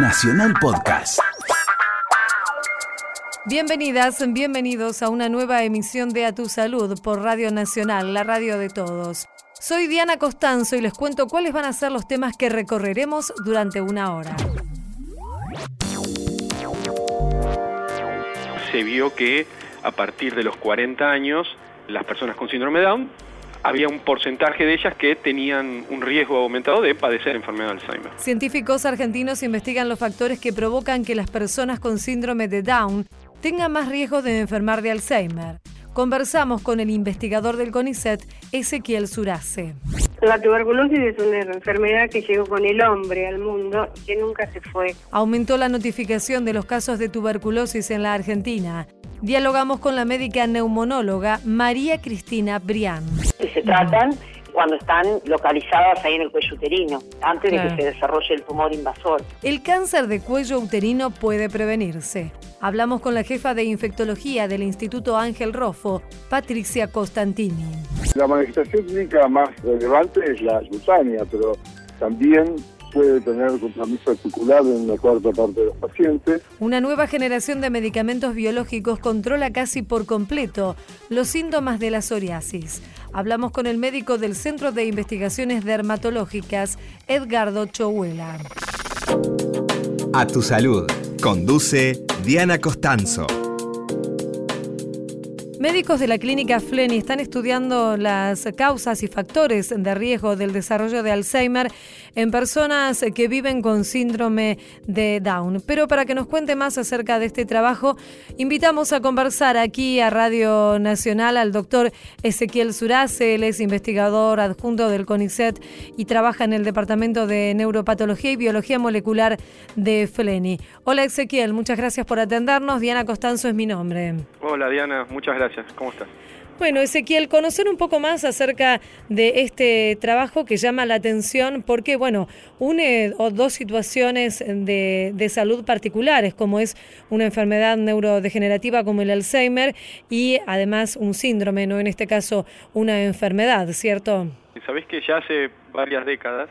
Nacional Podcast. Bienvenidas, bienvenidos a una nueva emisión de A Tu Salud por Radio Nacional, la radio de todos. Soy Diana Costanzo y les cuento cuáles van a ser los temas que recorreremos durante una hora. Se vio que a partir de los 40 años las personas con síndrome de Down había un porcentaje de ellas que tenían un riesgo aumentado de padecer enfermedad de Alzheimer. Científicos argentinos investigan los factores que provocan que las personas con síndrome de Down tengan más riesgo de enfermar de Alzheimer. Conversamos con el investigador del CONICET, Ezequiel Surace. La tuberculosis es una enfermedad que llegó con el hombre al mundo y que nunca se fue. Aumentó la notificación de los casos de tuberculosis en la Argentina. Dialogamos con la médica neumonóloga María Cristina Brián. Se tratan cuando están localizadas ahí en el cuello uterino, antes de que se desarrolle el tumor invasor. El cáncer de cuello uterino puede prevenirse. Hablamos con la jefa de infectología del Instituto Ángel Rofo, Patricia Costantini. La manifestación clínica más relevante es la cutánea, pero también puede tener compromiso articular en la cuarta parte de los pacientes. Una nueva generación de medicamentos biológicos controla casi por completo los síntomas de la psoriasis. Hablamos con el médico del Centro de Investigaciones Dermatológicas, Edgardo Chohuela. A tu salud. Conduce Diana Costanzo. Médicos de la clínica Fleni están estudiando las causas y factores de riesgo del desarrollo de Alzheimer en personas que viven con síndrome de Down. Pero para que nos cuente más acerca de este trabajo, invitamos a conversar aquí a Radio Nacional al doctor Ezequiel Surace. Él es investigador adjunto del CONICET y trabaja en el Departamento de Neuropatología y Biología Molecular de Fleni. Hola Ezequiel, muchas gracias por atendernos. Diana Costanzo es mi nombre. Hola Diana, muchas gracias. ¿Cómo estás? Bueno, Ezequiel, conocer un poco más acerca de este trabajo que llama la atención porque, bueno, une dos situaciones de, de, salud particulares, como es una enfermedad neurodegenerativa como el Alzheimer y además un síndrome, no en este caso una enfermedad, ¿cierto? Sabés que ya hace varias décadas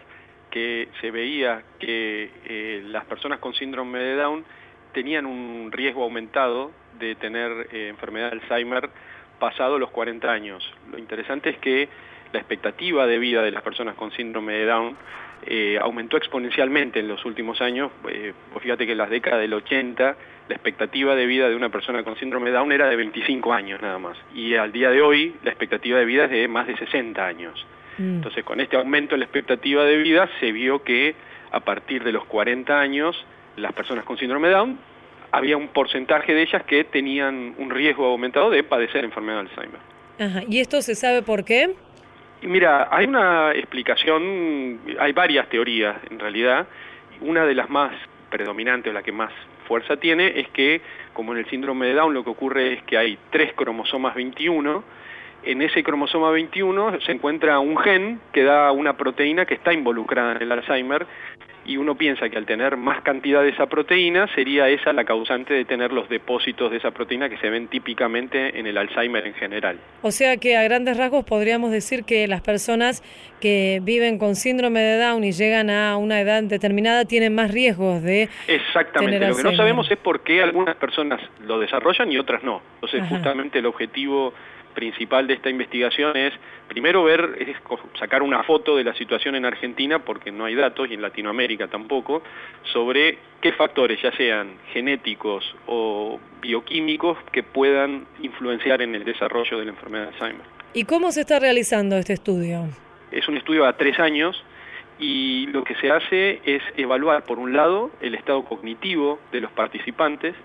que se veía que eh, las personas con síndrome de Down tenían un riesgo aumentado de tener eh, enfermedad de Alzheimer pasado los 40 años. Lo interesante es que la expectativa de vida de las personas con síndrome de Down eh, aumentó exponencialmente en los últimos años. Eh, fíjate que en las décadas del 80 la expectativa de vida de una persona con síndrome de Down era de 25 años nada más. Y al día de hoy la expectativa de vida es de más de 60 años. Mm. Entonces con este aumento en la expectativa de vida se vio que a partir de los 40 años las personas con síndrome de Down había un porcentaje de ellas que tenían un riesgo aumentado de padecer enfermedad de Alzheimer. Ajá. ¿Y esto se sabe por qué? Mira, hay una explicación, hay varias teorías en realidad. Una de las más predominantes o la que más fuerza tiene es que, como en el síndrome de Down, lo que ocurre es que hay tres cromosomas 21. En ese cromosoma 21 se encuentra un gen que da una proteína que está involucrada en el Alzheimer y uno piensa que al tener más cantidad de esa proteína sería esa la causante de tener los depósitos de esa proteína que se ven típicamente en el Alzheimer en general. O sea que a grandes rasgos podríamos decir que las personas que viven con síndrome de Down y llegan a una edad determinada tienen más riesgos de... Exactamente, lo que no sabemos es por qué algunas personas lo desarrollan y otras no. Entonces justamente el objetivo principal de esta investigación es primero ver, es sacar una foto de la situación en Argentina, porque no hay datos, y en Latinoamérica tampoco, sobre qué factores, ya sean genéticos o bioquímicos, que puedan influenciar en el desarrollo de la enfermedad de Alzheimer. ¿Y cómo se está realizando este estudio? Es un estudio a tres años y lo que se hace es evaluar, por un lado, el estado cognitivo de los participantes,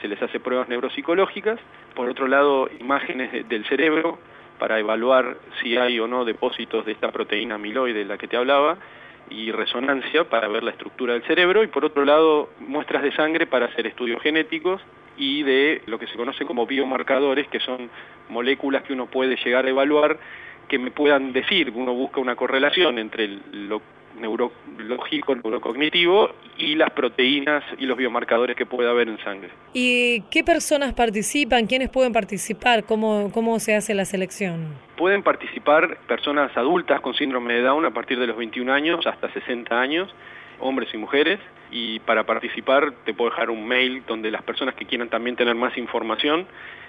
se les hace pruebas neuropsicológicas, por otro lado imágenes del cerebro para evaluar si hay o no depósitos de esta proteína amiloide de la que te hablaba, y resonancia para ver la estructura del cerebro, y por otro lado muestras de sangre para hacer estudios genéticos y de lo que se conoce como biomarcadores, que son moléculas que uno puede llegar a evaluar que me puedan decir, uno busca una correlación entre lo neurológico, neurocognitivo y las proteínas y los biomarcadores que puede haber en sangre. ¿Y qué personas participan? ¿Quiénes pueden participar? ¿Cómo, cómo se hace la selección? Pueden participar personas adultas con síndrome de Down a partir de los 21 años hasta 60 años. hombres y mujeres, y para participar te puedo dejar un mail donde las personas que quieran también tener más información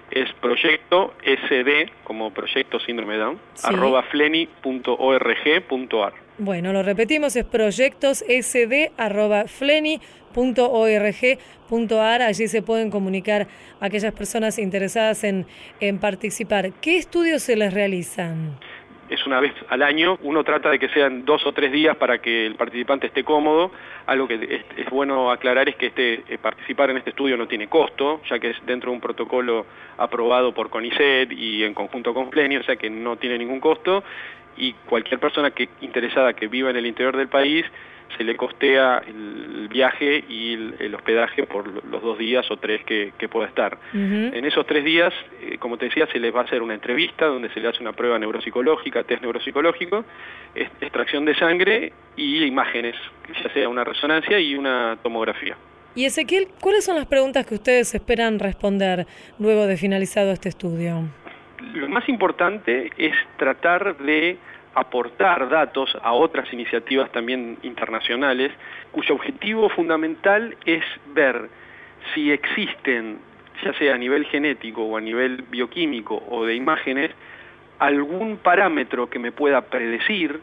es proyecto sd, como proyecto síndrome Down, arroba fleni.org.ar. Bueno, lo repetimos, es proyectos sd arroba fleni.org.ar, allí se pueden comunicar aquellas personas interesadas en, en participar. ¿Qué estudios se les realizan? es una vez al año, uno trata de que sean dos o tres días para que el participante esté cómodo, algo que es, bueno aclarar es que este, eh, participar en este estudio no tiene costo, ya que es dentro de un protocolo aprobado por CONICET y en conjunto con Plenio, o sea que no tiene ningún costo, y cualquier persona que interesada que viva en el interior del país se le costea el viaje y el, hospedaje por los dos días o tres que, pueda estar. En esos tres días, eh, como te decía, se les va a hacer una entrevista donde se le hace una prueba neuropsicológica, test neuropsicológico, extracción de sangre y imágenes, ya sea una resonancia y una tomografía. Y Ezequiel, ¿cuáles son las preguntas que ustedes esperan responder luego de finalizado este estudio? Lo más importante es tratar de aportar datos a otras iniciativas también internacionales, cuyo objetivo fundamental es ver si existen, ya sea a nivel genético o a nivel bioquímico o de imágenes, algún parámetro que me pueda predecir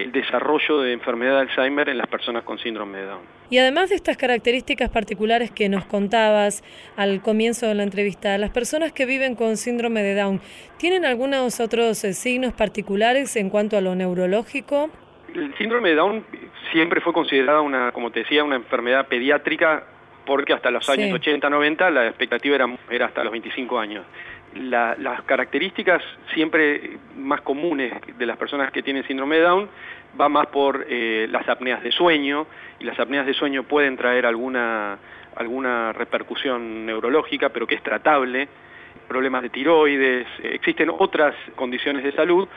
el desarrollo de enfermedad de Alzheimer en las personas con síndrome de Down. Y además de estas características particulares que nos contabas al comienzo de la entrevista, las personas que viven con síndrome de Down, ¿tienen algunos otros eh, signos particulares en cuanto a lo neurológico? El síndrome de Down siempre fue considerada una, como te decía, una enfermedad pediátrica porque hasta los años 80, 90 la expectativa era, era hasta los 25 años las características siempre más comunes de las personas que tienen síndrome de Down va más por eh, las apneas de sueño y las apneas de sueño pueden traer alguna alguna repercusión neurológica pero que es tratable problemas de tiroides existen otras condiciones de salud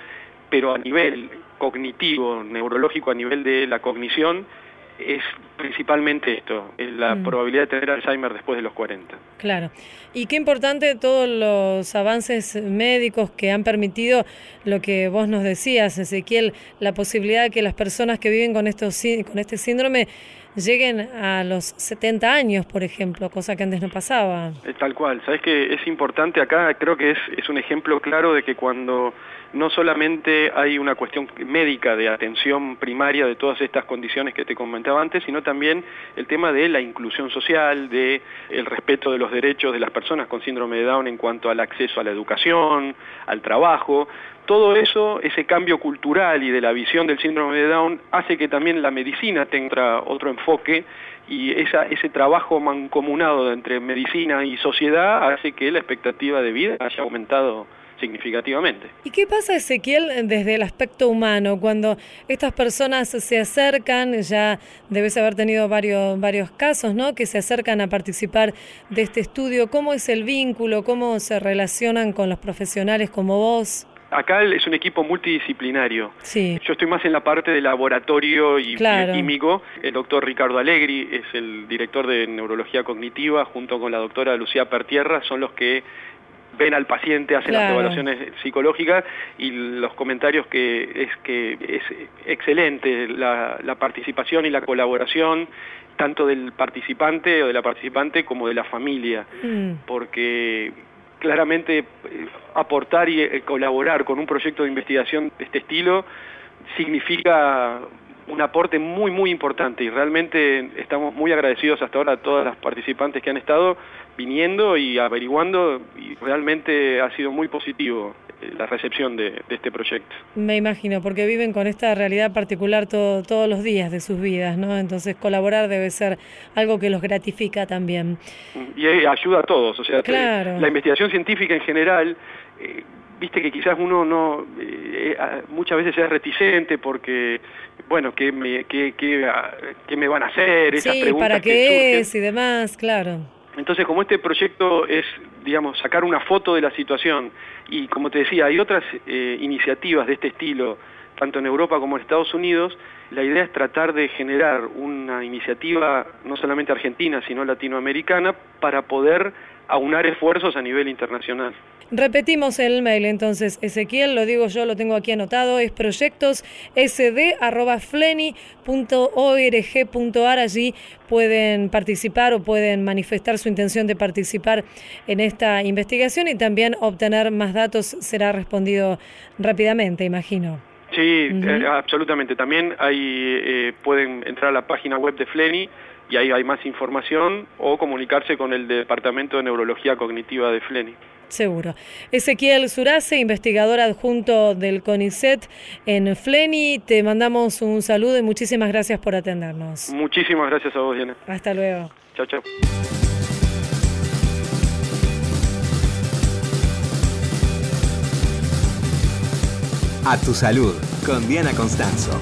pero a nivel cognitivo neurológico a nivel de la cognición es principalmente esto, la mm. probabilidad de tener Alzheimer después de los 40. Claro. Y qué importante todos los avances médicos que han permitido lo que vos nos decías, Ezequiel, la posibilidad de que las personas que viven con, estos, con este síndrome lleguen a los 70 años, por ejemplo, cosa que antes no pasaba. Tal cual, sabes que es importante acá, creo que es, es un ejemplo claro de que cuando no solamente hay una cuestión médica de atención primaria de todas estas condiciones que te comentaba antes, sino también el tema de la inclusión social, de el respeto de los derechos de las personas con síndrome de Down en cuanto al acceso a la educación, al trabajo. Todo eso, ese cambio cultural y de la visión del síndrome de Down hace que también la medicina tenga otro enfoque y esa, ese trabajo mancomunado entre medicina y sociedad hace que la expectativa de vida haya aumentado significativamente. ¿Y qué pasa, Ezequiel, desde el aspecto humano, cuando estas personas se acercan, ya debes haber tenido varios, varios casos, ¿no?, que se acercan a participar de este estudio, ¿cómo es el vínculo, cómo se relacionan con los profesionales como vos? Acá es un equipo multidisciplinario. Sí. Yo estoy más en la parte de laboratorio y químico. El doctor Ricardo Alegri es el director de neurología cognitiva, junto con la doctora Lucía Pertierra, son los que ven al paciente, hacen las evaluaciones psicológicas y los comentarios que es que es excelente la, participación y la colaboración tanto del participante o de la participante como de la familia, mm. porque claramente eh, aportar y eh, colaborar con un proyecto de investigación de este estilo significa un aporte muy, muy importante y realmente estamos muy agradecidos hasta ahora a todas las participantes que han estado viniendo y averiguando y realmente ha sido muy positivo eh, la recepción de, este proyecto. Me imagino, porque viven con esta realidad particular todos los días de sus vidas, ¿no? Entonces colaborar debe ser algo que los gratifica también. Y ayuda a todos, o sea, la investigación científica en general... Eh, viste que quizás uno no eh, muchas veces es reticente porque bueno qué me qué, qué, me van a hacer esas sí, para qué es y demás claro. Entonces como este proyecto es digamos sacar una foto de la situación y como te decía hay otras eh, iniciativas de este estilo tanto en Europa como en Estados Unidos, la idea es tratar de generar una iniciativa no solamente argentina, sino latinoamericana, para poder aunar esfuerzos a nivel internacional. Repetimos el mail entonces, Ezequiel, lo digo yo, lo tengo aquí anotado, es proyectossd.fleni.org.ar, allí pueden participar o pueden manifestar su intención de participar en esta investigación y también obtener más datos será respondido rápidamente, imagino. Sí, eh, absolutamente. También ahí eh, pueden entrar a la página web de Fleni y ahí hay más información o comunicarse con el Departamento de Neurología Cognitiva de Fleni. Seguro. Ezequiel Surace, investigador adjunto del CONICET en Fleni, te mandamos un saludo y muchísimas gracias por atendernos. Muchísimas gracias a vos, Diana. Hasta luego. Chao, chao. A tu salud, con Diana Constanzo.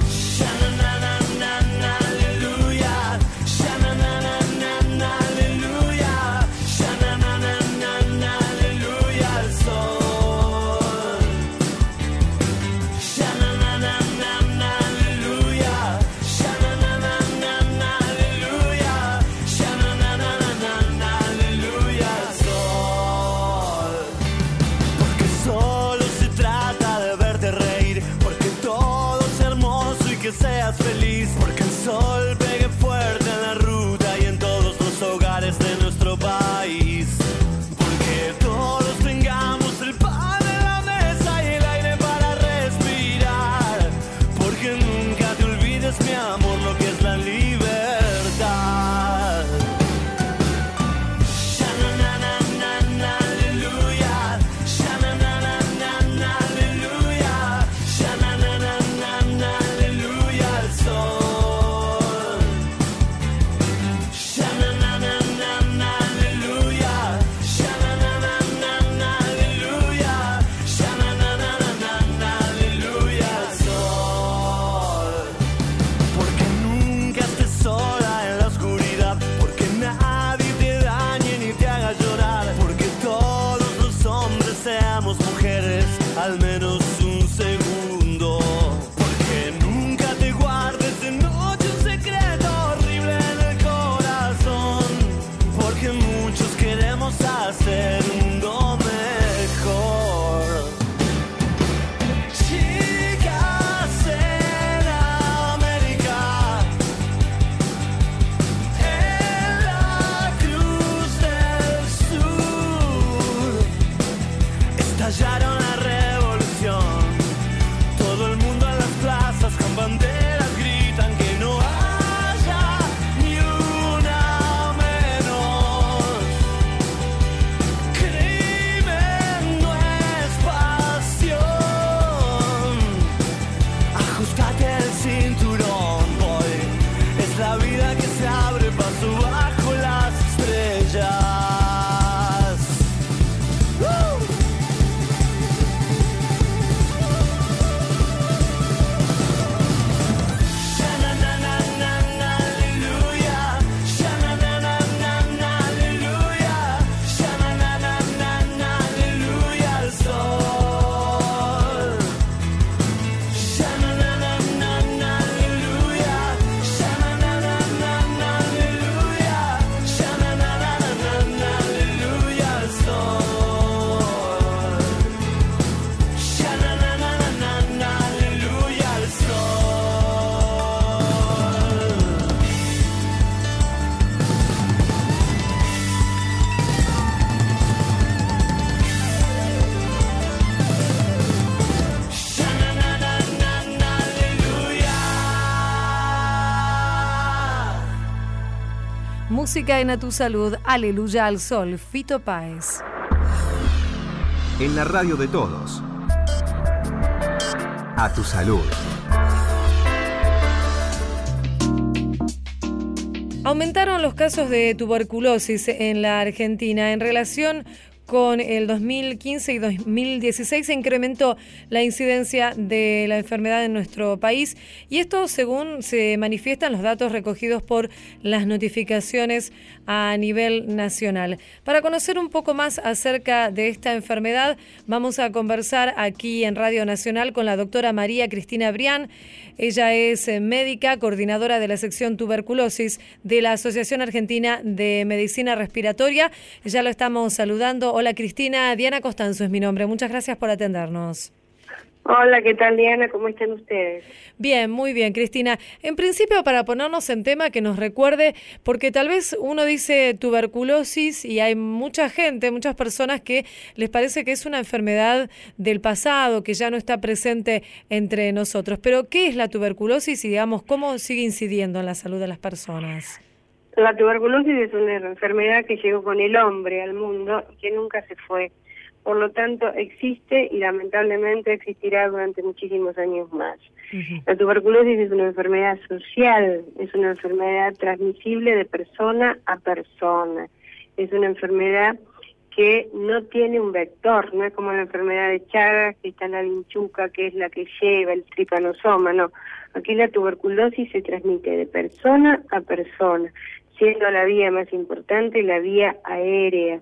Música en A Tu Salud, Aleluya al Sol, Fito Páez. En la radio de todos. A tu salud. Aumentaron los casos de tuberculosis en la Argentina en relación con el 2015 y 2016 se incrementó la incidencia de la enfermedad en nuestro país y esto según se manifiestan los datos recogidos por las notificaciones a nivel nacional. Para conocer un poco más acerca de esta enfermedad, vamos a conversar aquí en Radio Nacional con la doctora María Cristina Brián. Ella es médica, coordinadora de la sección tuberculosis de la Asociación Argentina de Medicina Respiratoria. Ya lo estamos saludando. Hola Cristina, Diana Costanzo es mi nombre. Muchas gracias por atendernos. Hola, ¿qué tal Diana? ¿Cómo están ustedes? Bien, muy bien, Cristina. En principio, para ponernos en tema, que nos recuerde, porque tal vez uno dice tuberculosis y hay mucha gente, muchas personas que les parece que es una enfermedad del pasado, que ya no está presente entre nosotros. Pero, ¿qué es la tuberculosis y, digamos, cómo sigue incidiendo en la salud de las personas? La tuberculosis es una enfermedad que llegó con el hombre al mundo y que nunca se fue por lo tanto existe y lamentablemente existirá durante muchísimos años más. La tuberculosis es una enfermedad social, es una enfermedad transmisible de persona a persona, es una enfermedad que no tiene un vector, no es como la enfermedad de Chagas, que está en la vinchuca, que es la que lleva el tripanosoma, no. Aquí la tuberculosis se transmite de persona a persona, siendo la vía más importante la vía aérea.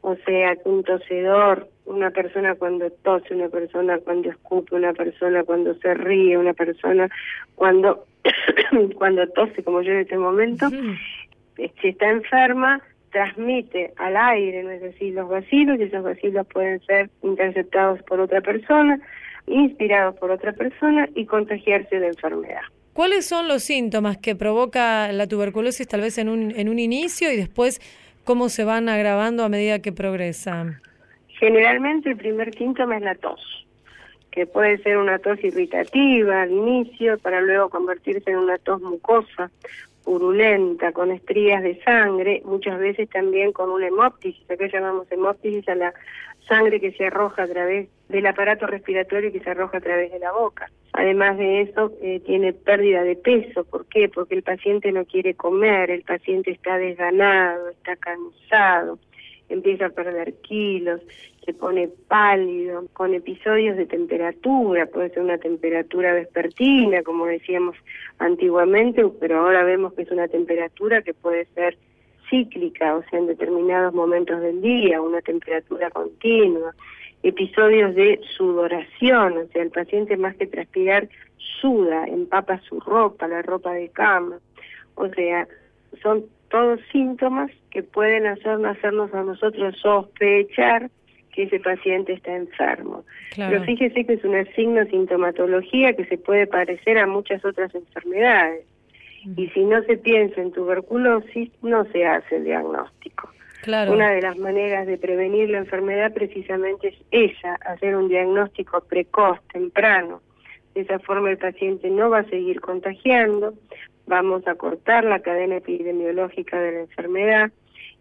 O sea, un tosedor, una persona cuando tose, una persona cuando escupe, una persona cuando se ríe, una persona cuando cuando tose, como yo en este momento, si está enferma, transmite al aire, ¿no es decir, los vacilos, y esos vacilos pueden ser interceptados por otra persona, inspirados por otra persona y contagiarse de enfermedad. ¿Cuáles son los síntomas que provoca la tuberculosis tal vez en un, en un inicio y después cómo se van agravando a medida que progresa? Generalmente el primer síntoma es la tos, que puede ser una tos irritativa al inicio para luego convertirse en una tos mucosa, purulenta, con estrías de sangre, muchas veces también con una hemoptisis, acá llamamos hemoptisis a la sangre que se arroja a través del aparato respiratorio que se arroja a través de la boca. Además de eso, eh, tiene pérdida de peso. ¿Por qué? Porque el paciente no quiere comer, el paciente está desganado, está cansado, empieza a perder kilos, se pone pálido, con episodios de temperatura, puede ser una temperatura vespertina, como decíamos antiguamente, pero ahora vemos que es una temperatura que puede ser cíclica, o sea, en determinados momentos del día, una temperatura continua, episodios de sudoración, o sea, el paciente más que transpirar suda, empapa su ropa, la ropa de cama, o sea, son todos síntomas que pueden hacernos a nosotros sospechar que ese paciente está enfermo. Pero fíjese que es una signo sintomatología que se puede parecer a muchas otras enfermedades. Y si no se piensa en tuberculosis, no se hace el diagnóstico. Una de las maneras de prevenir la enfermedad precisamente es esa, hacer un diagnóstico precoz, temprano. De esa forma el paciente no va a seguir contagiando, vamos a cortar la cadena epidemiológica de la enfermedad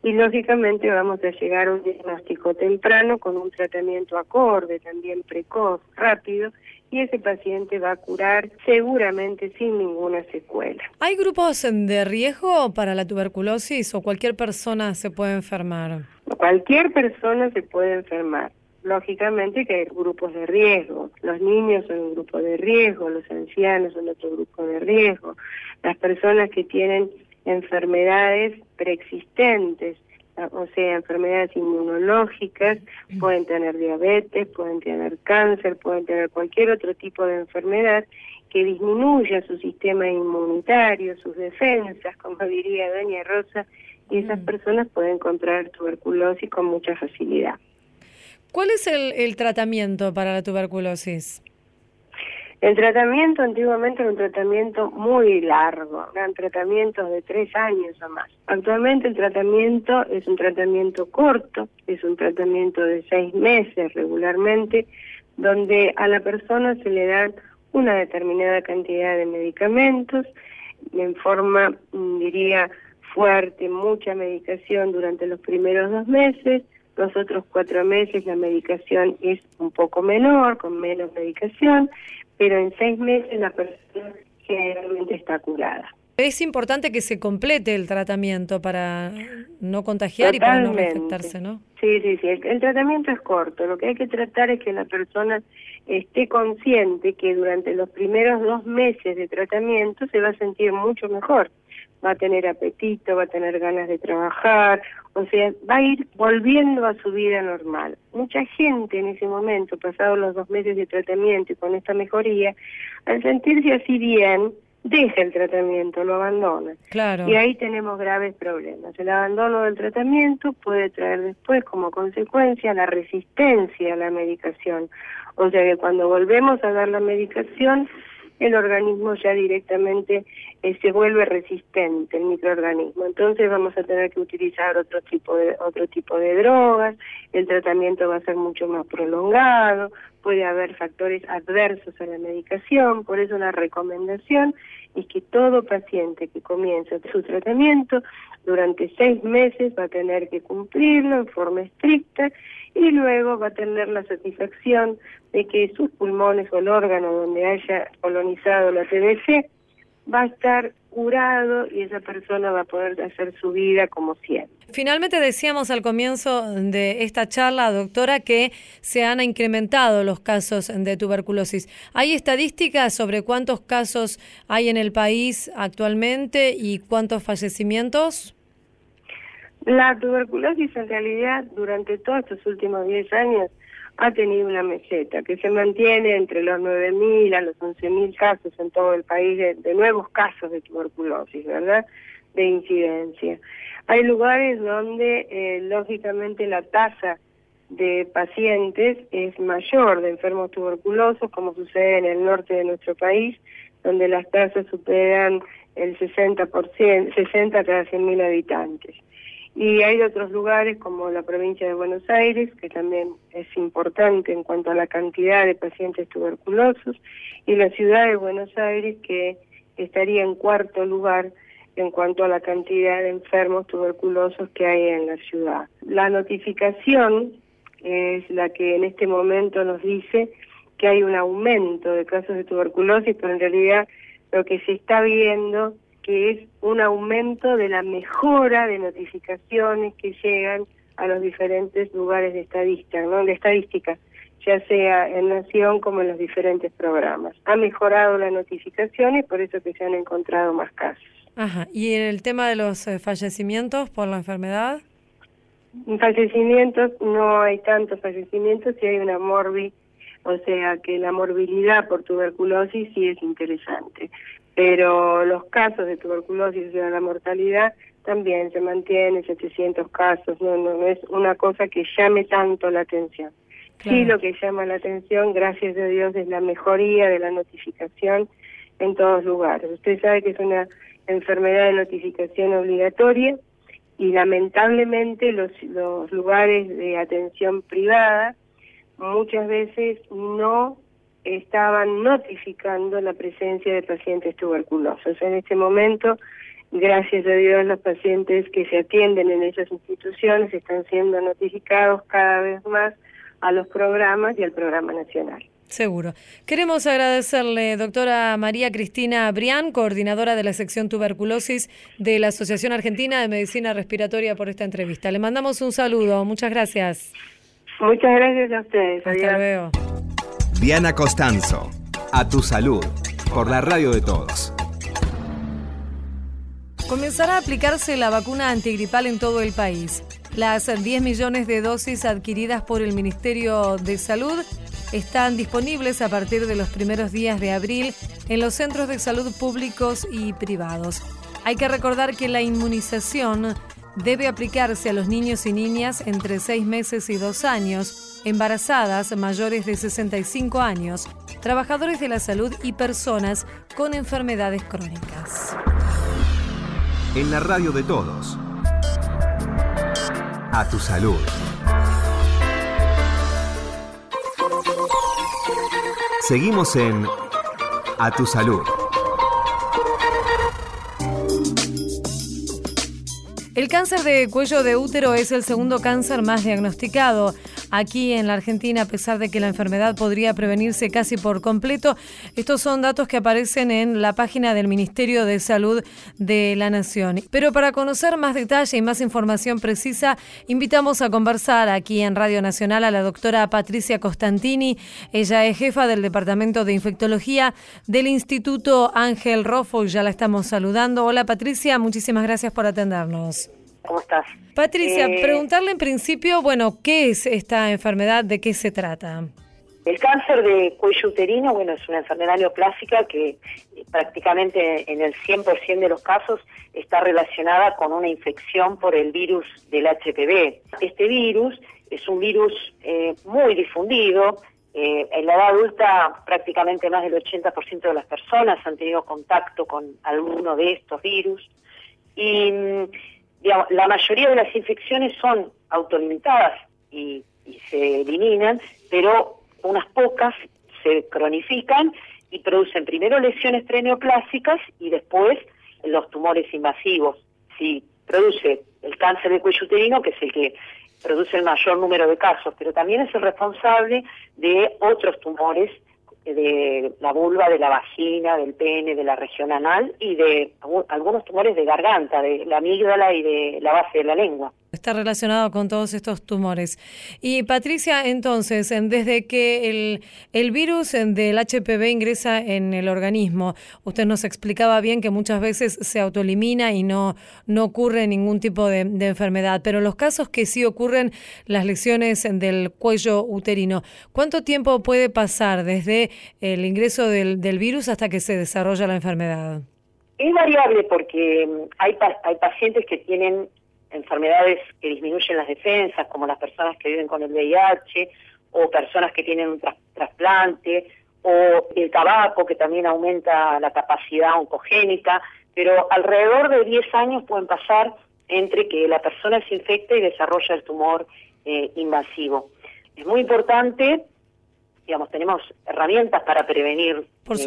y lógicamente vamos a llegar a un diagnóstico temprano con un tratamiento acorde, también precoz, rápido y ese paciente va a curar seguramente sin ninguna secuela. ¿Hay grupos de riesgo para la tuberculosis o cualquier persona se puede enfermar? Cualquier persona se puede enfermar. Lógicamente que hay grupos de riesgo. Los niños son un grupo de riesgo, los ancianos son otro grupo de riesgo. Las personas que tienen enfermedades preexistentes, o sea, enfermedades inmunológicas, pueden tener diabetes, pueden tener cáncer, pueden tener cualquier otro tipo de enfermedad que disminuya su sistema inmunitario, sus defensas, como diría doña Rosa, y esas personas pueden contraer tuberculosis con mucha facilidad. ¿Cuál es el, el tratamiento para la tuberculosis? El tratamiento antiguamente era un tratamiento muy largo, eran tratamientos de tres años o más. Actualmente el tratamiento es un tratamiento corto, es un tratamiento de seis meses regularmente, donde a la persona se le dan una determinada cantidad de medicamentos en forma, mm, diría, fuerte, mucha medicación durante los primeros dos meses, los otros cuatro meses la medicación es un poco menor, con menos medicación, pero en seis meses la persona generalmente está curada. Es importante que se complete el tratamiento para no contagiar y para no infectarse, ¿no? Sí, sí, sí. El, el, tratamiento es corto. Lo que hay que tratar es que la persona esté consciente que durante los primeros dos meses de tratamiento se va a sentir mucho mejor. Va a tener apetito, va a tener ganas de trabajar, o sea, va a ir volviendo a su vida normal. Mucha gente en ese momento, pasados los dos meses de tratamiento y con esta mejoría, al sentirse así bien, deja el tratamiento, lo abandona. Claro. Y ahí tenemos graves problemas. El abandono del tratamiento puede traer después como consecuencia la resistencia a la medicación. O sea que cuando volvemos a dar la medicación, el organismo ya directamente eh, se vuelve resistente, el microorganismo. Entonces vamos a tener que utilizar otro tipo de otro tipo de drogas, el tratamiento va a ser mucho más prolongado, puede haber factores adversos a la medicación, por eso la recomendación es que todo paciente que comience su tratamiento durante seis meses va a tener que cumplirlo en forma estricta y luego va a tener la satisfacción de que sus pulmones o el órgano donde haya colonizado la TBC va a estar curado y esa persona va a poder hacer su vida como siempre. Finalmente decíamos al comienzo de esta charla, doctora, que se han incrementado los casos de tuberculosis. ¿Hay estadísticas sobre cuántos casos hay en el país actualmente y cuántos fallecimientos? La tuberculosis en realidad durante todos estos últimos 10 años ha tenido una meseta que se mantiene entre los 9.000 a los 11.000 casos en todo el país de, nuevos casos de tuberculosis, ¿verdad? De incidencia. Hay lugares donde, eh, lógicamente, la tasa de pacientes es mayor de enfermos tuberculosos, como sucede en el norte de nuestro país, donde las tasas superan el 60%, 60 cada 100.000 habitantes. Y hay otros lugares como la provincia de Buenos Aires, que también es importante en cuanto a la cantidad de pacientes tuberculosos, y la ciudad de Buenos Aires, que estaría en cuarto lugar en cuanto a la cantidad de enfermos tuberculosos que hay en la ciudad. La notificación es la que en este momento nos dice que hay un aumento de casos de tuberculosis, pero en realidad lo que se está viendo que es un aumento de la mejora de notificaciones que llegan a los diferentes lugares de estadística, ¿no? de estadística, ya sea en Nación como en los diferentes programas. Ha mejorado la notificación y por eso que se han encontrado más casos. Ajá. ¿Y en el tema de los eh, fallecimientos por la enfermedad? En fallecimientos no hay tantos fallecimientos, si hay una morbi, o sea que la morbilidad por tuberculosis sí es interesante pero los casos de tuberculosis, o sea, la mortalidad también se mantiene, 700 casos, no, no, es una cosa que llame tanto la atención. Sí lo que llama la atención, gracias a Dios, es la mejoría de la notificación en todos lugares. Usted sabe que es una enfermedad de notificación obligatoria y lamentablemente los, los lugares de atención privada muchas veces no estaban notificando la presencia de pacientes tuberculosos. En este momento, gracias a Dios, los pacientes que se atienden en esas instituciones están siendo notificados cada vez más a los programas y al programa nacional. Seguro. Queremos agradecerle, doctora María Cristina Brián, coordinadora de la sección tuberculosis de la Asociación Argentina de Medicina Respiratoria, por esta entrevista. Le mandamos un saludo. Muchas gracias. Muchas gracias a ustedes. Hasta luego. Diana Costanzo, a tu salud, por la radio de todos. Comenzará a aplicarse la vacuna antigripal en todo el país. Las 10 millones de dosis adquiridas por el Ministerio de Salud están disponibles a partir de los primeros días de abril en los centros de salud públicos y privados. Hay que recordar que la inmunización debe aplicarse a los niños y niñas entre 6 meses y 2 años embarazadas mayores de 65 años, trabajadores de la salud y personas con enfermedades crónicas. En la radio de todos. A tu salud. Seguimos en A tu salud. El cáncer de cuello de útero es el segundo cáncer más diagnosticado. Aquí en la Argentina, a pesar de que la enfermedad podría prevenirse casi por completo. Estos son datos que aparecen en la página del Ministerio de Salud de la Nación. Pero para conocer más detalle y más información precisa, invitamos a conversar aquí en Radio Nacional a la doctora Patricia Costantini. Ella es jefa del Departamento de Infectología del Instituto Ángel Rofo y ya la estamos saludando. Hola Patricia, muchísimas gracias por atendernos. ¿Cómo estás? Patricia, Eh, preguntarle en principio, bueno, ¿qué es esta enfermedad? ¿De qué se trata? El cáncer de cuello uterino, bueno, es una enfermedad neoplásica que eh, prácticamente en el 100% de los casos está relacionada con una infección por el virus del HPV. Este virus es un virus eh, muy difundido. eh, en la edad adulta prácticamente más del 80% de las personas han tenido contacto con alguno de estos virus. Y mm, digamos, la mayoría de las infecciones son autolimitadas y, y se eliminan, pero unas pocas se cronifican y producen primero lesiones preneoplásicas y después los tumores invasivos. Si produce el cáncer de cuello uterino, que es el que produce el mayor número de casos, pero también es el responsable de otros tumores de la vulva, de la vagina, del pene, de la región anal y de algu- algunos tumores de garganta, de la amígdala y de la base de la lengua. Está relacionado con todos estos tumores. Y Patricia, entonces, en- desde que el, el virus del HPV ingresa en el organismo, usted nos explicaba bien que muchas veces se autoelimina y no, no ocurre ningún tipo de, enfermedad, pero los casos que sí ocurren, las lesiones del cuello uterino, ¿cuánto tiempo puede pasar desde el ingreso del, del virus hasta que se desarrolla la enfermedad? Es variable porque hay, hay pacientes que tienen enfermedades que disminuyen las defensas, como las personas que viven con el VIH, o personas que tienen un tras- trasplante, o el tabaco, que también aumenta la capacidad oncogénica, pero alrededor de 10 años pueden pasar entre que la persona se infecta y desarrolla el tumor eh, invasivo. Es muy importante, digamos, tenemos herramientas para prevenir Por eh,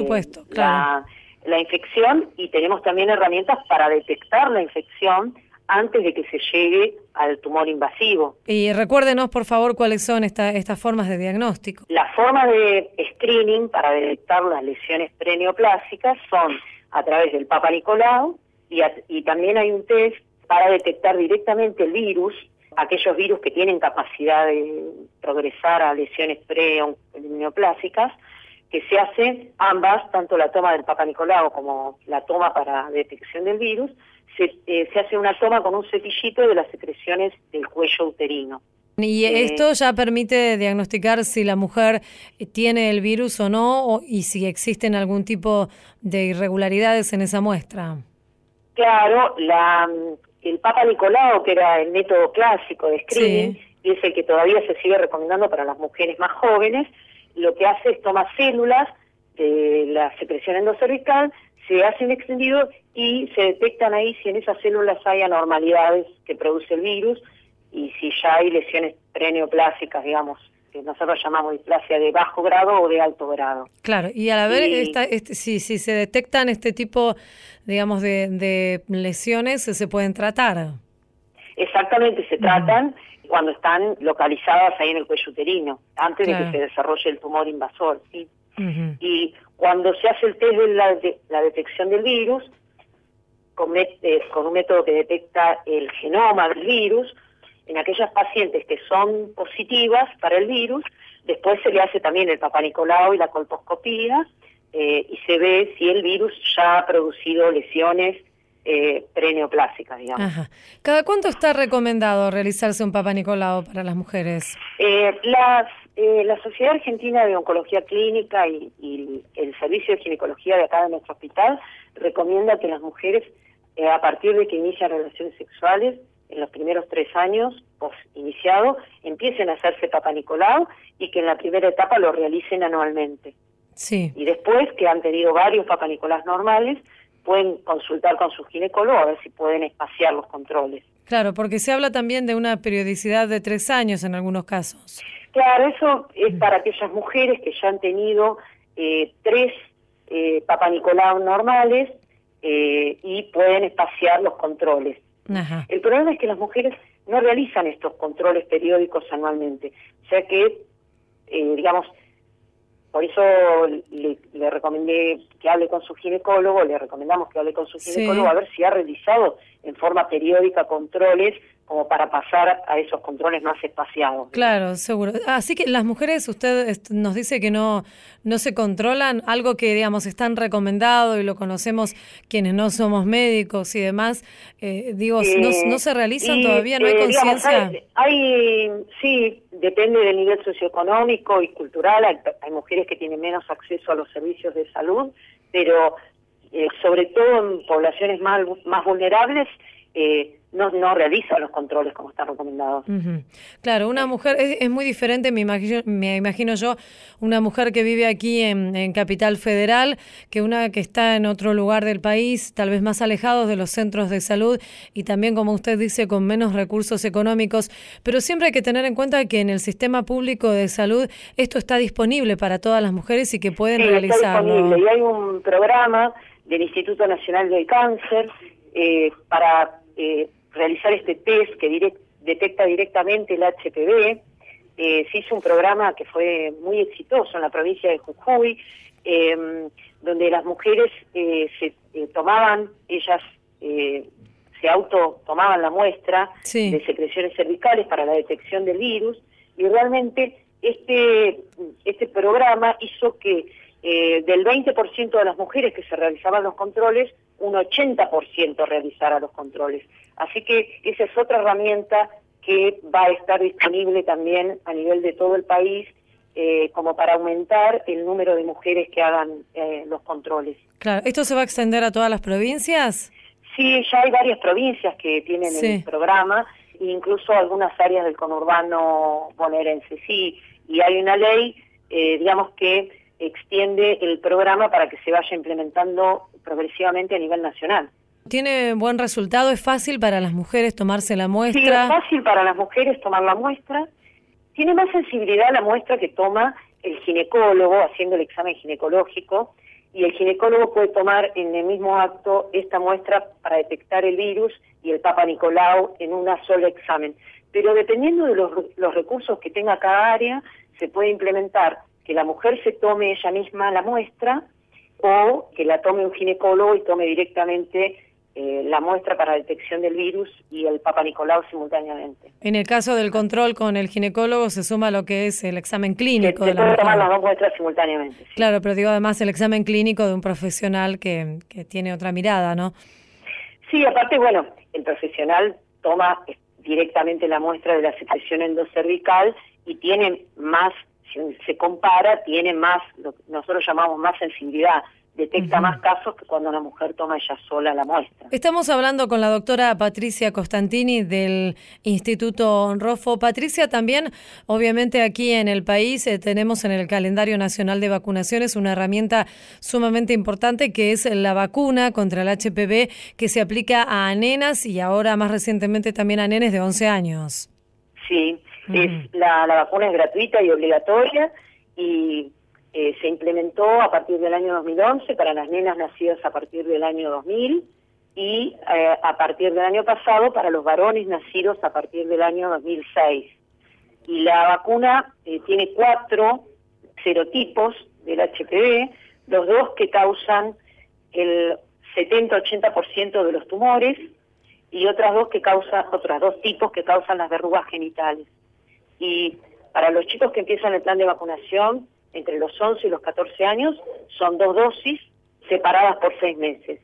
la infección y tenemos también herramientas para detectar la infección antes de que se llegue al tumor invasivo. Y recuérdenos, por favor, cuáles son esta- estas formas de diagnóstico. Las formas de screening para detectar las lesiones preneoplásicas son a través del Papa Nicolau y, a- y también hay un test para detectar directamente el virus, aquellos virus que tienen capacidad de progresar a lesiones preneoplásicas, que se hace ambas, tanto la toma del Papa Nicolau como la toma para detección del virus, se, eh, se hace una toma con un cepillito de las secreciones del cuello uterino. Y Eh, esto ya permite diagnosticar si la mujer tiene el virus o no o- y si existen algún tipo de irregularidades en esa muestra. Claro, la, el Papa Nicolau, que era el método clásico de screening, Sí. y es el que todavía se sigue recomendando para las mujeres más jóvenes, lo que hace es toma células de la secreción endocervical, se hace un extendido y se detectan ahí si en esas células hay anormalidades que produce el virus y si ya hay lesiones preneoplásicas, digamos, que nosotros llamamos displasia de bajo grado o de alto grado. Claro, y al haber, Y- esta, este- si, si se detectan este tipo, digamos, de, de lesiones, se pueden tratar. Exactamente, se tratan cuando están localizadas ahí en el cuello uterino, antes de que se desarrolle el tumor invasor. ¿sí? Y cuando se hace el test de la, de la detección del virus, con, eh, con un método que detecta el genoma del virus, en aquellas pacientes que son positivas para el virus, después se le hace también el papanicolau y la colposcopía, eh, y se ve si el virus ya ha producido lesiones eh, preneoplásicas, digamos. Ajá. ¿Cada cuánto está recomendado realizarse un Papa Nicolau para las mujeres? Eh, las, eh, la Sociedad Argentina de Oncología Clínica y, y el Servicio de Ginecología de acá de nuestro hospital recomienda que las mujeres, eh, a partir de que inician relaciones sexuales, en los primeros tres años post iniciado, empiecen a hacerse Papa Nicolau y que en la primera etapa lo realicen anualmente. Sí. Y después, que han tenido varios Papa Nicolás normales, pueden consultar con su ginecólogo a ver si pueden espaciar los controles. Claro, porque se habla también de una periodicidad de tres años en algunos casos. Claro, eso es para aquellas mujeres que ya han tenido eh, tres eh, Papa Nicolau normales eh, y pueden espaciar los controles. Ajá. El problema es que las mujeres no realizan estos controles periódicos anualmente. O sea que, eh, digamos, por eso le, le, recomendé que hable con su ginecólogo, le recomendamos que hable con su ginecólogo a ver si ha realizado en forma periódica controles como para pasar a esos controles más espaciados. Claro, seguro. Así que las mujeres, usted nos dice que no, no se controlan, algo que, digamos, están recomendado y lo conocemos quienes no somos médicos y demás, eh, digo, no, no, se realizan todavía, no hay eh, conciencia. Hay, sí, depende del nivel socioeconómico y cultural, hay, hay, mujeres que tienen menos acceso a los servicios de salud, pero eh, sobre todo en poblaciones más, más vulnerables, eh, no, no realiza los controles como están recomendados. Claro, una mujer, es, muy diferente, me imagino, me imagino yo, una mujer que vive aquí en, Capital Federal, que una que está en otro lugar del país, tal vez más alejados de los centros de salud y también, como usted dice, con menos recursos económicos. Pero siempre hay que tener en cuenta que en el sistema público de salud esto está disponible para todas las mujeres y que pueden sí, realizarlo. Está disponible. Y hay un programa del Instituto Nacional del Cáncer eh, para... Eh, realizar este test que detecta directamente el HPV. Eh, se hizo un programa que fue muy exitoso en la provincia de Jujuy, em, donde las mujeres eh, se eh, tomaban, ellas se auto tomaban la muestra de secreciones cervicales para la detección del virus y realmente este, este programa hizo que del 20% de las mujeres que se realizaban los controles, un 80% realizara los controles. Así que esa es otra herramienta que va a estar disponible también a nivel de todo el país eh, como para aumentar el número de mujeres que hagan eh, los controles. Claro, ¿esto se va a extender a todas las provincias? Sí, ya hay varias provincias que tienen el programa, incluso algunas áreas del conurbano bonaerense, sí, y hay una ley, eh, digamos, que extiende el programa para que se vaya implementando progresivamente a nivel nacional. ¿Tiene buen resultado? ¿Es fácil para las mujeres tomarse la muestra? Sí, es fácil para las mujeres tomar la muestra. Tiene más sensibilidad la muestra que toma el ginecólogo haciendo el examen ginecológico y el ginecólogo puede tomar en el mismo acto esta muestra para detectar el virus y el Papa Nicolau en una sola examen. Pero dependiendo de los, los recursos que tenga cada área, se puede implementar que la mujer se tome ella misma la muestra o que la tome un ginecólogo y tome directamente eh, la muestra para detección del virus y el Papa Nicolau simultáneamente. En el caso del control con el ginecólogo se suma lo que es el examen clínico. Se, puede tomar las dos muestras simultáneamente. Claro, pero digo además el examen clínico de un profesional que, que tiene otra mirada, ¿no? Sí, aparte, bueno, el profesional toma directamente la muestra de la secreción endocervical y tiene más, se compara, tiene más, lo que nosotros llamamos más sensibilidad detecta más casos que cuando una mujer toma ella sola la muestra. Estamos hablando con la doctora Patricia Costantini del Instituto Rofo. Patricia, también, obviamente aquí en el país eh, tenemos en el calendario nacional de vacunaciones una herramienta sumamente importante que es la vacuna contra el HPV que se aplica a nenas y ahora más recientemente también a nenes de 11 años. Sí, es, la, la vacuna es gratuita y obligatoria y eh, se implementó a partir del año 2011 para las nenas nacidas a partir del año 2000 y eh, a partir del año pasado para los varones nacidos a partir del año 2006. Y la vacuna eh, tiene cuatro serotipos del HPV, los dos que causan el 70-80% de los tumores y otras dos que causan, otras dos tipos que causan las verrugas genitales. Y para los chicos que empiezan el plan de vacunación, entre los 11 y los 14 años son dos dosis separadas por seis meses.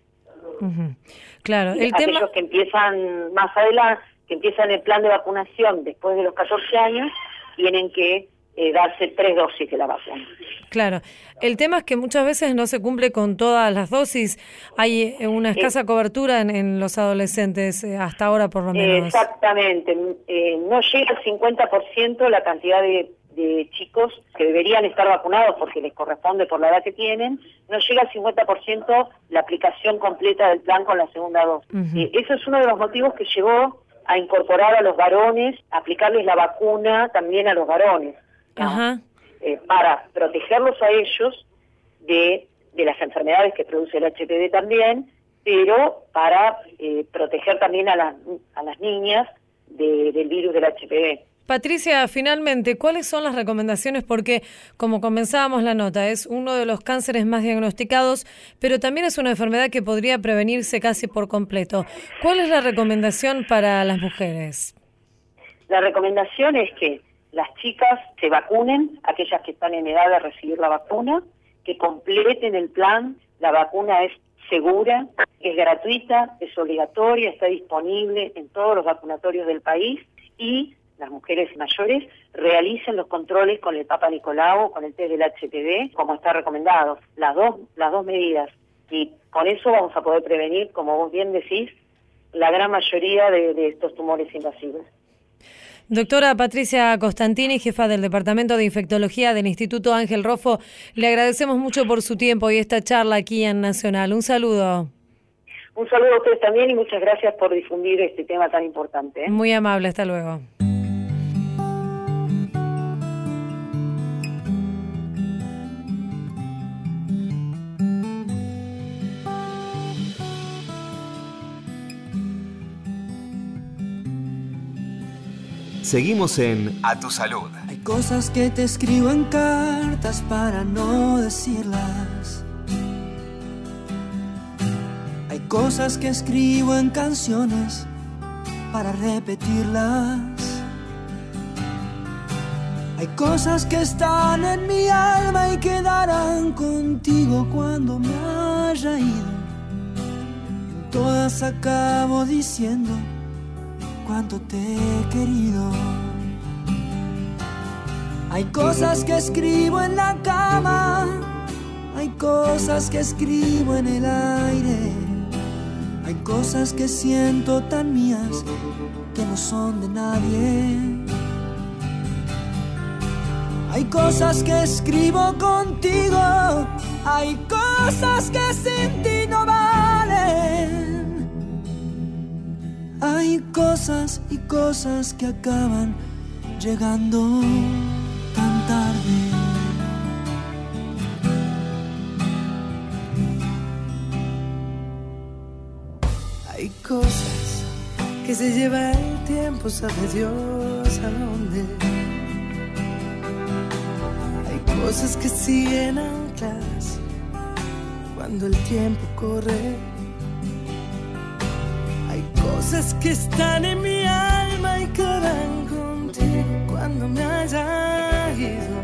Claro, el aquellos que empiezan más adelante, que empiezan el plan de vacunación después de los 14 años, tienen que eh, darse tres dosis de la vacuna. Claro, el tema es que muchas veces no se cumple con todas las dosis. Hay eh, una escasa cobertura en, los adolescentes, eh, hasta ahora por lo menos. Exactamente, no llega al 50% la cantidad de de chicos que deberían estar vacunados porque les corresponde por la edad que tienen, no llega al 50% la aplicación completa del plan con la segunda dosis. eso es uno de los motivos que llevó a incorporar a los varones, aplicarles la vacuna también a los varones, eh, para protegerlos a ellos de, de las enfermedades que produce el HPV también, pero para eh, proteger también a, las a las niñas de- del virus del HPV. Patricia, finalmente, ¿cuáles son las recomendaciones? Porque, como comenzábamos la nota, es uno de los cánceres más diagnosticados, pero también es una enfermedad que podría prevenirse casi por completo. ¿Cuál es la recomendación para las mujeres? La recomendación es que las chicas se vacunen, aquellas que están en edad de recibir la vacuna, que completen el plan. La vacuna es segura, es gratuita, es obligatoria, está disponible en todos los vacunatorios del país y las mujeres mayores realicen los controles con el Papa Nicolau, con el test del HPV, como está recomendado. Las dos, las dos medidas. Y con eso vamos a poder prevenir, como vos bien decís, la gran mayoría de, de estos tumores invasivos. Doctora Patricia Costantini, jefa del Departamento de Infectología del Instituto Ángel Rofo, le agradecemos mucho por su tiempo y esta charla aquí en Nacional. Un saludo. Un saludo a ustedes también y muchas gracias por difundir este tema tan importante. ¿eh? Muy amable, hasta luego. Seguimos en A Tu Salud. Hay cosas que te escribo en cartas para no decirlas. Hay cosas que escribo en canciones para repetirlas. Hay cosas que están en mi alma y quedarán contigo cuando me haya ido. En todas acabo diciendo cuánto te he querido. Hay cosas que escribo en la cama, hay cosas que escribo en el aire, hay cosas que siento tan mías que no son de nadie. Hay cosas que escribo contigo, hay cosas que sin ti no valen. Hay cosas y cosas que acaban llegando tan tarde. Hay cosas que se lleva el tiempo, sabe Dios a dónde. Hay cosas que siguen ancladas cuando el tiempo corre. Cosas que están en mi alma y quedarán contigo cuando me haya ido.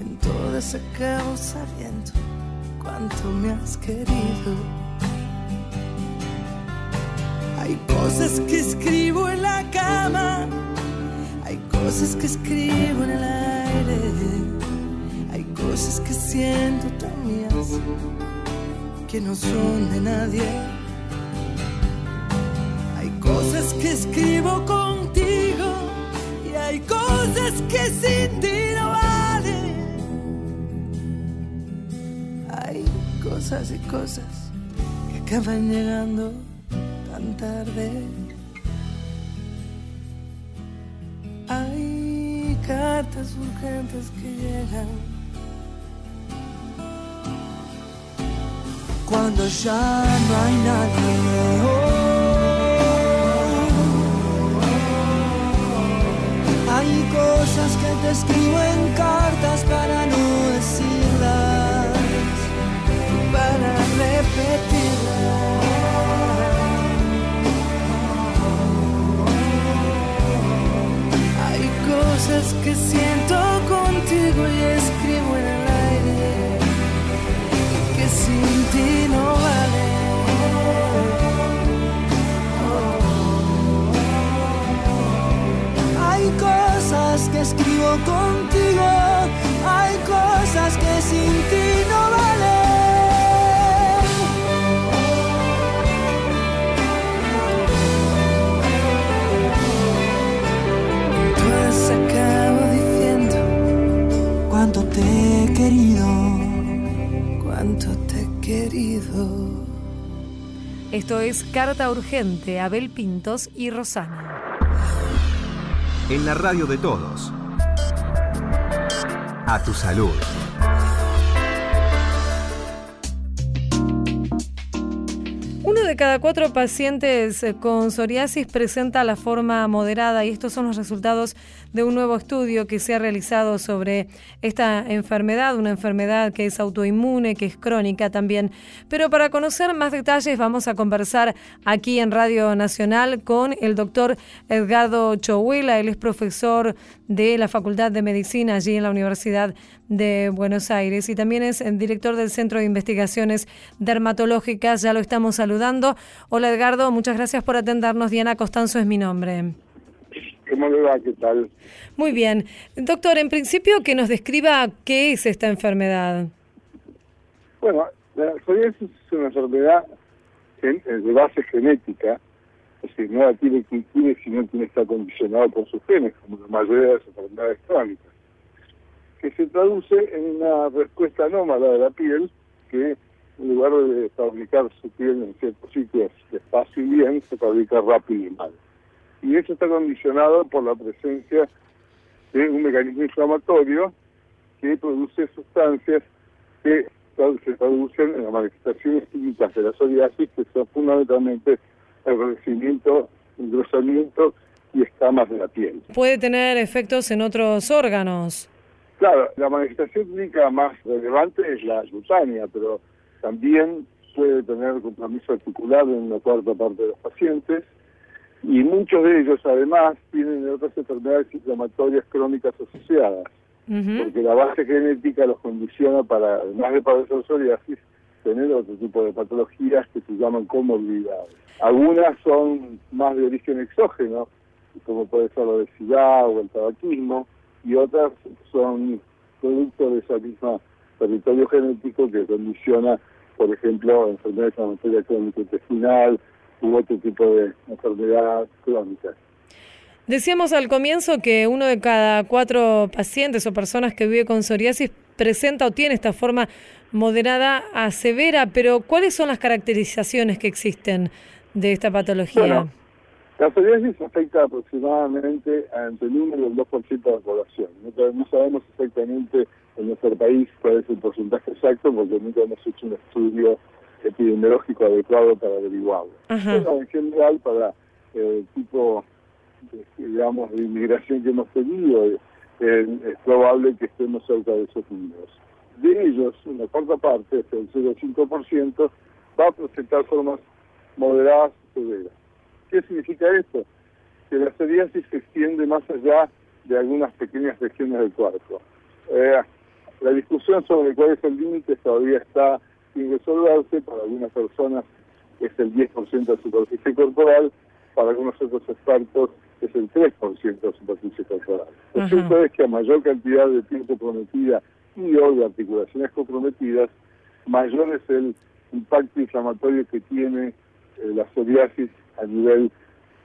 En todas acabo sabiendo cuánto me has querido. Hay cosas que escribo en la cama, hay cosas que escribo en el aire, hay cosas que siento tan mías que no son de nadie. Cosas que escribo contigo y hay cosas que sin ti no valen. Hay cosas y cosas que acaban llegando tan tarde. Hay cartas urgentes que llegan Cuando ya no hay nadie. Cosas que te escribo en cartas para no decirlas. para repetirla. Hay cosas que siento contigo y escribo contigo. Hay cosas que sin ti no valen. Pues acabo diciendo Cuánto te he querido. cuánto te he querido. Esto es Carta Urgente, Abel Pintos y Rosana. En la radio de todos. A Tu Salud. Cada cuatro pacientes eh, con psoriasis presenta la forma moderada y estos son los resultados de un nuevo estudio que se ha realizado sobre esta enfermedad, una enfermedad que es autoinmune, que es crónica también. Pero para conocer más detalles vamos a conversar aquí en Radio Nacional con el doctor Edgardo Chohuela, él es profesor de la Facultad de Medicina allí en la Universidad de Buenos Aires y también es el director del Centro de Investigaciones Dermatológicas. Ya lo estamos saludando. Hola Edgardo, muchas gracias por atendernos. Diana Costanzo es mi nombre. ¿Cómo le va? ¿Qué tal? Muy bien. Doctor, en principio que nos describa qué es esta enfermedad. Bueno, la psoriasis es una enfermedad eh, de base genética, es decir, no la tiene quien tiene, sino quien está condicionado por sus genes, como la mayoría de las enfermedades crónicas, que se traduce en una respuesta anómala de la piel que en lugar de fabricar su piel en ciertos sitios despacio y bien, se fabrica rápido y mal. Y eso está condicionado por la presencia de un mecanismo inflamatorio que produce sustancias que se traducen en las manifestaciones clínicas de la psoriasis, que son fundamentalmente el crecimiento, engrosamiento y escamas de la piel. Puede tener efectos en otros órganos. Claro, la manifestación clínica más relevante es la cutánea, pero también puede tener compromiso articular en una cuarta parte de los pacientes y muchos de ellos además tienen otras enfermedades inflamatorias crónicas asociadas, porque la base genética los condiciona para, además de padecer psoriasis, tener otro tipo de patologías que se llaman comorbilidades. Algunas son más de origen exógeno, como puede ser la obesidad o el tabaquismo, y otras son producto de ese mismo territorio genético que condiciona, por ejemplo, enfermedad inflamatoria crónica intestinal u otro tipo de enfermedad crónica. Decíamos al comienzo que uno de cada cuatro pacientes o personas que vive con psoriasis presenta o tiene esta forma moderada a severa, pero ¿cuáles son las caracterizaciones que existen de esta patología? Bueno, la psoriasis afecta aproximadamente a entre el 1 y el 2% de la población. No, no sabemos exactamente en nuestro país cuál es el porcentaje exacto porque nunca hemos hecho un estudio epidemiológico adecuado para averiguarlo. Pero en general, para eh, el tipo, de, digamos, de inmigración que hemos tenido, eh, es probable que estemos cerca de esos números. De ellos, una cuarta parte, hasta el 0,5%, va a presentar formas moderadas o severas. ¿Qué significa esto? Que la psoriasis se extiende más allá de algunas pequeñas regiones del cuerpo. Eh, la discusión sobre cuál es el límite todavía está sin resolverse. Para algunas personas es el 10% de superficie corporal, para algunos otros expertos es el 3% de superficie corporal. Lo Ajá. cierto es que a mayor cantidad de piel comprometida y o de articulaciones comprometidas, mayor es el impacto inflamatorio que tiene psoriasis a nivel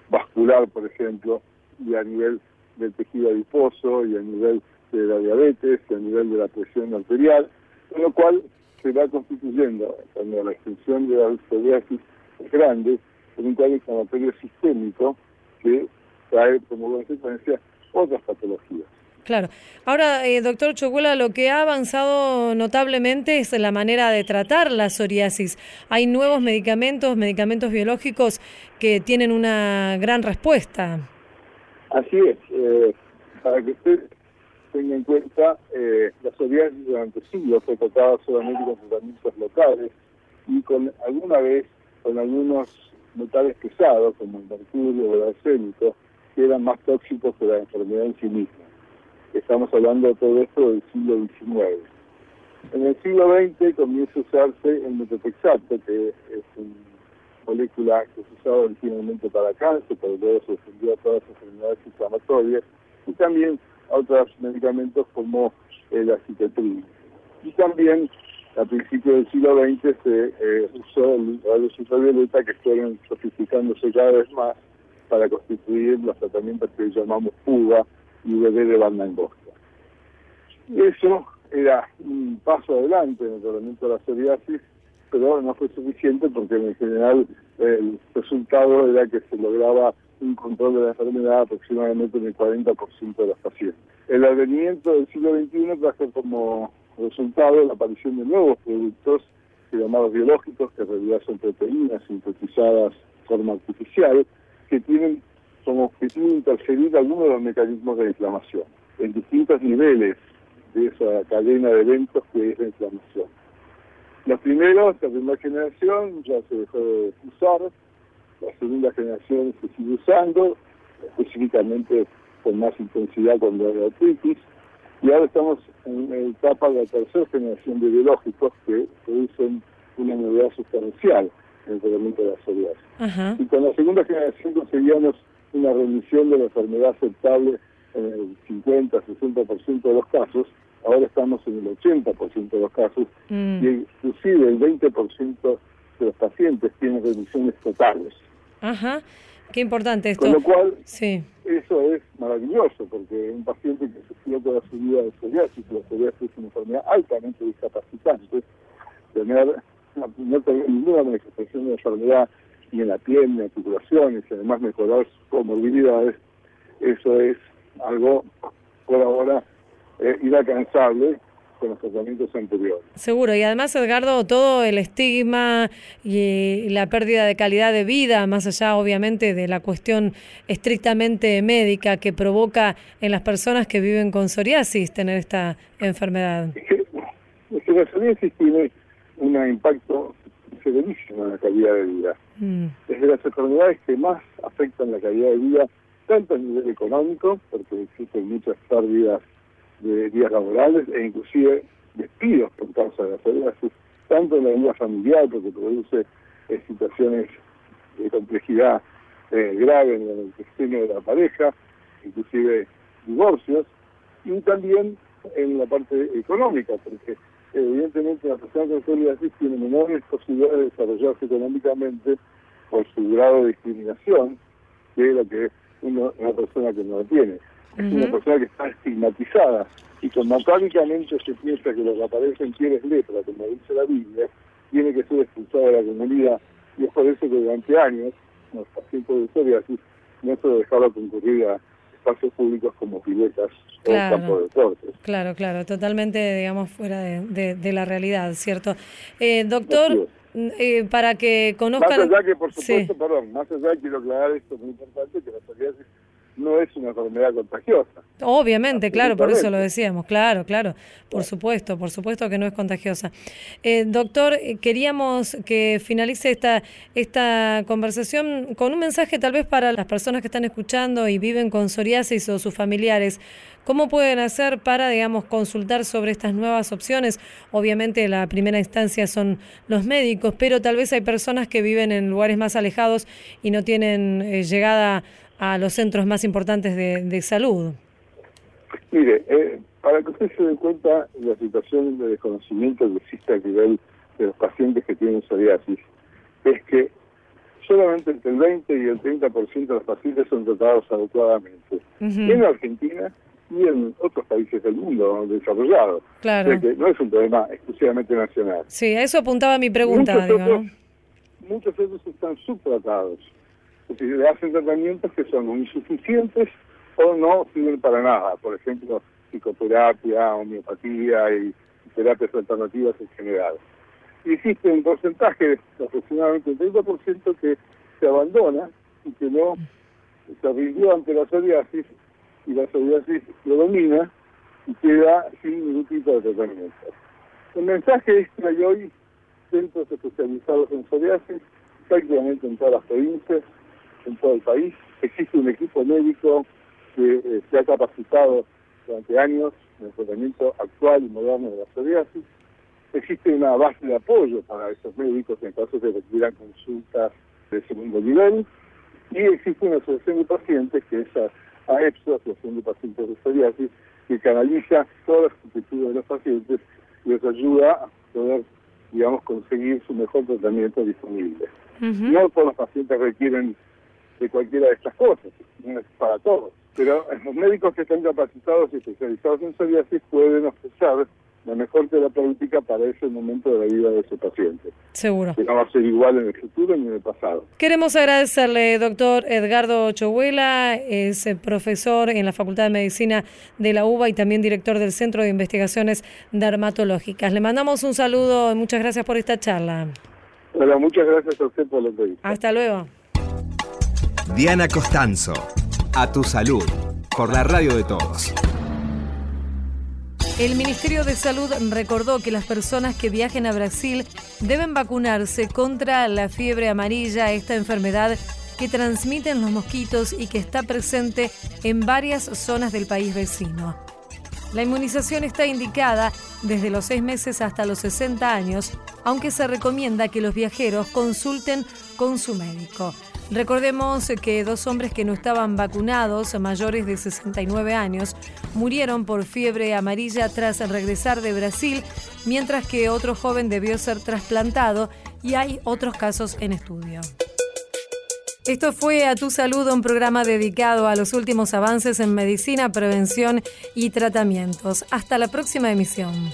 vascular, por ejemplo, y a nivel del tejido adiposo, y a nivel de la diabetes, y a nivel de la presión arterial, con lo cual se va constituyendo, cuando la extensión de la psoriasis es grande, en un cuadro inflamatorio sistémico que trae como consecuencia otras patologías. Claro. Ahora, eh, doctor Chocuela, lo que ha avanzado notablemente es la manera de tratar la psoriasis. Hay nuevos medicamentos, medicamentos biológicos que tienen una gran respuesta. Así es, eh, para que usted tenga en cuenta, eh, la psoriasis durante siglos fue tratada solamente con tratamientos locales y con alguna vez con algunos metales pesados como el mercurio o el arsénico que eran más tóxicos que la enfermedad en sí misma. Estamos hablando de todo esto del siglo XIX. En el siglo XX comienza a usarse el metotexato, que es una molécula que se usaba originalmente para cáncer, pero luego se extendió a todas las enfermedades inflamatorias, y también a otros medicamentos como el acitetril. Y también a principios del siglo XX se eh, usó el rayos ultravioleta que fueron sofisticándose cada vez más para constituir los tratamientos que llamamos fuga y bebé de banda angosta. Eso era un paso adelante en el tratamiento de la psoriasis, pero no fue suficiente porque en general el resultado era que se lograba un control de la enfermedad aproximadamente en el 40% de los pacientes. El advenimiento del siglo XXI trajo como resultado la aparición de nuevos productos llamados biológicos, que en realidad son proteínas sintetizadas de forma artificial, que tienen como objetivo interferir algunos de los mecanismos de inflamación en distintos niveles de esa cadena de eventos que es la inflamación. Los primeros, la primera generación, ya se dejó de usar, la segunda generación se sigue usando, específicamente con más intensidad cuando hay artritis, y ahora estamos en la etapa de la tercera generación de biológicos que producen una novedad sustancial en el tratamiento de la psoriasis. Y con la segunda generación conseguíamos una remisión de la enfermedad aceptable en el 50-60% de los casos, ahora estamos en el 80% de los casos, Mm. y inclusive el 20% de los pacientes tienen remisiones totales. Ajá. Qué importante esto. Con lo cual, Sí. eso es maravilloso, porque un paciente que sufrió toda su vida de psoriasis, la psoriasis es una enfermedad altamente discapacitante, tener, no tener ninguna manifestación de enfermedad ni en la en articulaciones, y además mejorar sus comorbilidades, eso es algo por ahora eh, inalcanzable con los tratamientos anteriores. Seguro, y además, Edgardo, todo el estigma y la pérdida de calidad de vida, más allá, obviamente, de la cuestión estrictamente médica que provoca en las personas que viven con psoriasis tener esta enfermedad. Es que, es que la psoriasis tiene un impacto severísimo en la calidad de vida. Mm, es de las enfermedades que más afectan la calidad de vida, tanto a nivel económico, porque existen muchas pérdidas de días laborales e inclusive despidos por causa de la psoriasis, tanto en la vida familiar, porque produce eh, situaciones de complejidad eh, grave en el diseño de la pareja, inclusive divorcios, y también en la parte económica, porque evidentemente la persona con psoriasis tiene menores posibilidades de desarrollarse económicamente por su grado de discriminación que lo que uno- una persona que no lo tiene. Es una persona que está estigmatizada y como académicamente se piensa que lo que aparece en piel es lepra, como dice la Biblia, tiene que ser expulsado de la comunidad y es por eso que durante años los pacientes de psoriasis no se dejaron concurrir a espacios públicos como piletas Claro. o campos de deportes. Claro, claro, totalmente, digamos, fuera de, de- de la realidad, ¿cierto? Eh, doctor, eh, para que Más conozcan... allá que, por Sí. supuesto, perdón, más allá quiero aclarar esto muy importante, que la psoriasis no es una enfermedad contagiosa. Obviamente, claro, por eso lo decíamos, claro, claro, por supuesto, por supuesto que no es contagiosa. Eh, doctor, eh, queríamos que finalice esta, esta conversación con un mensaje tal vez para las personas que están escuchando y viven con psoriasis o sus familiares. ¿Cómo pueden hacer para, digamos, consultar sobre estas nuevas opciones? Obviamente la primera instancia son los médicos, pero tal vez hay personas que viven en lugares más alejados y no tienen eh, llegada a los centros más importantes de, de salud. Mire, eh, para que usted se dé cuenta la situación de desconocimiento que existe a nivel de los pacientes que tienen psoriasis, es que solamente entre el 20 y el 30% de los pacientes son tratados adecuadamente. En Argentina y en otros países del mundo desarrollados. Claro. O sea que no es un problema exclusivamente nacional. Sí, a eso apuntaba mi pregunta, muchos, digo, otros, ¿no? muchos otros están subtratados. Decir, le hacen tratamientos que son insuficientes o no sirven para nada. Por ejemplo, psicoterapia, homeopatía y terapias alternativas en general. Y existe un porcentaje aproximadamente el 30% que se abandona y que no se rindió ante la psoriasis y la psoriasis lo domina y queda sin ningún tipo de tratamiento. El mensaje es que hay hoy centros especializados en psoriasis prácticamente en todas las provincias, en todo el país. Existe un equipo médico que eh, se ha capacitado durante años en el tratamiento actual y moderno de la psoriasis. Existe una base de apoyo para esos médicos en caso de que requieran consultas de segundo nivel. Y existe una asociación de pacientes, que es AEPSO, Asociación de Pacientes de Psoriasis, que canaliza todas las inquietudes de los pacientes y les ayuda a poder, digamos, conseguir su mejor tratamiento disponible. No todos los pacientes requieren de cualquiera de estas cosas, no es para todos. Pero los médicos que están capacitados y especializados en psoriasis pueden ofrecer la mejor terapéutica para ese momento de la vida de ese paciente. Seguro. Que no va a ser igual en el futuro ni en el pasado. Queremos agradecerle, doctor Edgardo Chohuela, es profesor en la Facultad de Medicina de la UBA y también director del Centro de Investigaciones Dermatológicas. Le mandamos un saludo y muchas gracias por esta charla. Bueno, muchas gracias a usted por la entrevista. Hasta luego. Diana Costanzo, a tu salud, por la radio de todos. El Ministerio de Salud recordó que las personas que viajen a Brasil deben vacunarse contra la fiebre amarilla, esta enfermedad que transmiten los mosquitos y que está presente en varias zonas del país vecino. La inmunización está indicada desde los 6 meses hasta los 60 años, aunque se recomienda que los viajeros consulten con su médico. Recordemos que dos hombres que no estaban vacunados, mayores de 69 años, murieron por fiebre amarilla tras regresar de Brasil, mientras que otro joven debió ser trasplantado y hay otros casos en estudio. Esto fue A Tu Salud, un programa dedicado a los últimos avances en medicina, prevención y tratamientos. Hasta la próxima emisión.